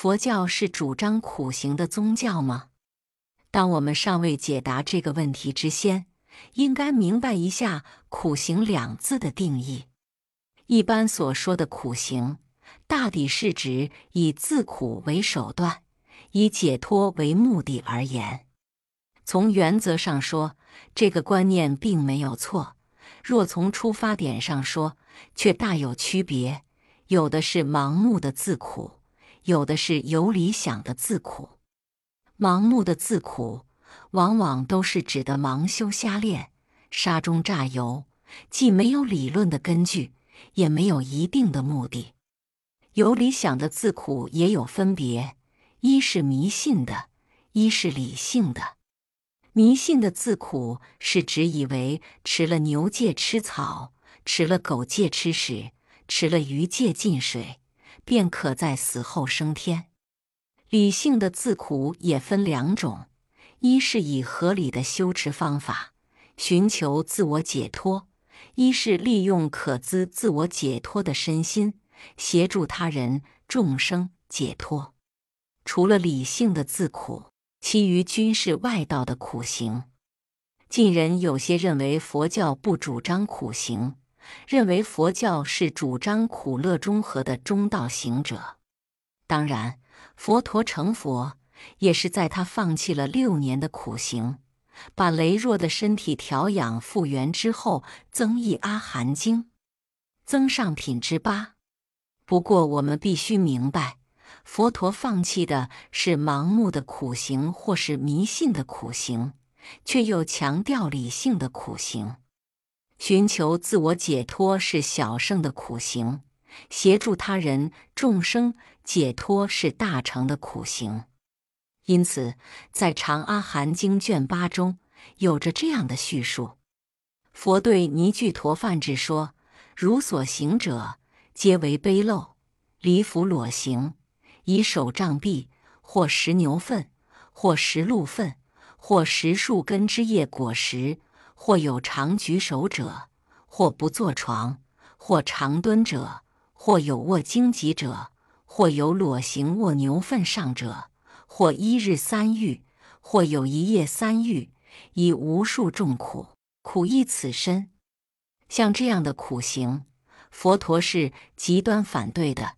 佛教是主张苦行的宗教吗？当我们尚未解答这个问题之先，应该明白一下“苦行”两字的定义。一般所说的苦行，大抵是指以自苦为手段，以解脱为目的而言。从原则上说，这个观念并没有错；若从出发点上说，却大有区别。有的是盲目的自苦，有的是有理想的自苦。盲目的自苦，往往都是指的盲修瞎练、沙中榨油，既没有理论的根据，也没有一定的目的。有理想的自苦也有分别，一是迷信的，一是理性的。迷信的自苦是指以为吃了牛戒吃草，吃了狗戒吃屎。吃了鱼戒进水，便可在死后升天。理性的自苦也分两种：一是以合理的修持方法寻求自我解脱；一是利用可资自我解脱的身心，协助他人众生解脱。除了理性的自苦，其余均是外道的苦行。近人有些认为佛教不主张苦行。认为佛教是主张苦乐中和的中道行者。当然，佛陀成佛也是在他放弃了六年的苦行，把羸弱的身体调养复原之后，增益阿含经，增上品之八。不过，我们必须明白，佛陀放弃的是盲目的苦行或是迷信的苦行，却又强调理性的苦行。寻求自我解脱是小圣的苦行，协助他人众生解脱是大乘的苦行。因此，在《长阿含经》卷八中有着这样的叙述：佛对尼俱陀梵志说：“如所行者，皆为卑陋，离服裸行，以手杖臂，或食牛粪，或食鹿粪，或食树根之叶果实。”或有常举手者，或不坐床；或常蹲者，或有卧荆棘者；或有裸行卧牛粪上者；或一日三浴，或有一夜三浴，以无数众苦，苦役此身。像这样的苦行，佛陀是极端反对的，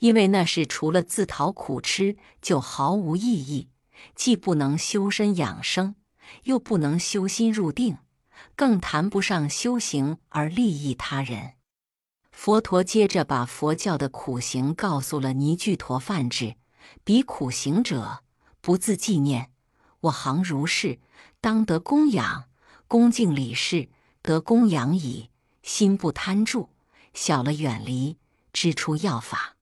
因为那是除了自讨苦吃，就毫无意义，既不能修身养生，又不能修心入定。更谈不上修行而利益他人。佛陀接着把佛教的苦行告诉了尼俱陀梵志：彼苦行者，不自纪念，我行如是，当得供养，恭敬礼事，得供养矣。心不贪著，小了远离，知出要法，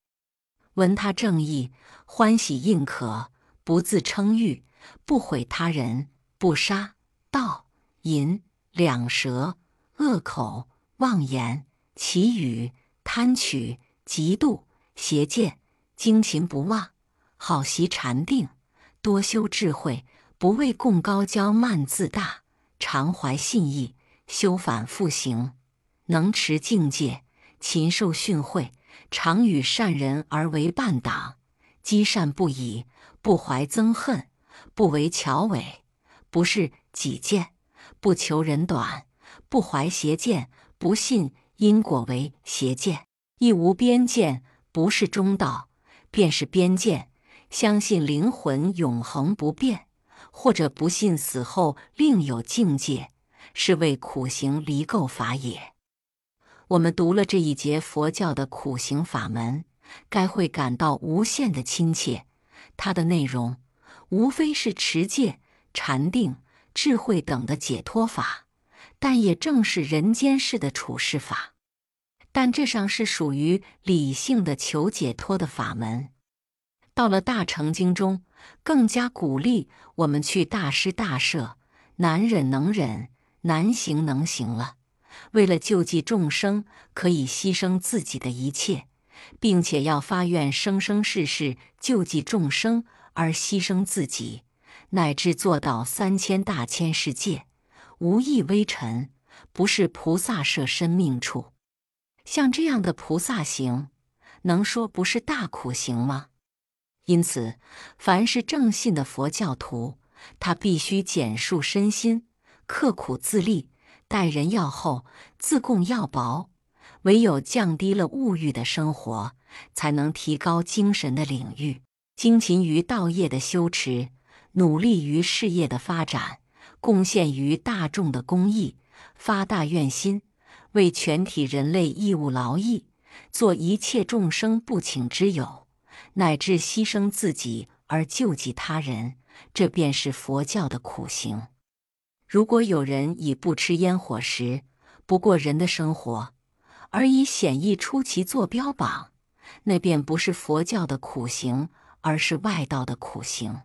闻他正义，欢喜应可，不自称誉，不毁他人，不杀盗淫。两舌、恶口、妄言、绮语、贪取、嫉妒、邪见、精勤不忘，好习禅定，多修智慧，不为共高骄慢自大，常怀信义，修反复行，能持境界，勤受训诲，常与善人而为伴党，积善不已，不怀憎恨，不为巧伪，不是己见。不求人短，不怀邪见，不信因果为邪见，亦无边见，不是中道，便是边见。相信灵魂永恒不变，或者不信死后另有境界，是为苦行离垢法也。我们读了这一节佛教的苦行法门，该会感到无限的亲切。它的内容无非是持戒、禅定。智慧等的解脱法，但也正是人间世的处事法。但这上是属于理性的求解脱的法门。到了大乘经中，更加鼓励我们去大施大舍，难忍能忍，难行能行了。为了救济众生，可以牺牲自己的一切，并且要发愿生生世世救济众生而牺牲自己。乃至做到三千大千世界无一微尘，不是菩萨舍身命处。像这样的菩萨行，能说不是大苦行吗？因此，凡是正信的佛教徒，他必须简述身心，刻苦自立，待人要厚，自贡要薄。唯有降低了物欲的生活，才能提高精神的领域，精勤于道业的修持，努力于事业的发展，贡献于大众的公益，发大愿心，为全体人类义务劳役，做一切众生不请之友。乃至牺牲自己而救济他人，这便是佛教的苦行。如果有人以不吃烟火食、不过人的生活，而以显易出奇做标榜，那便不是佛教的苦行，而是外道的苦行。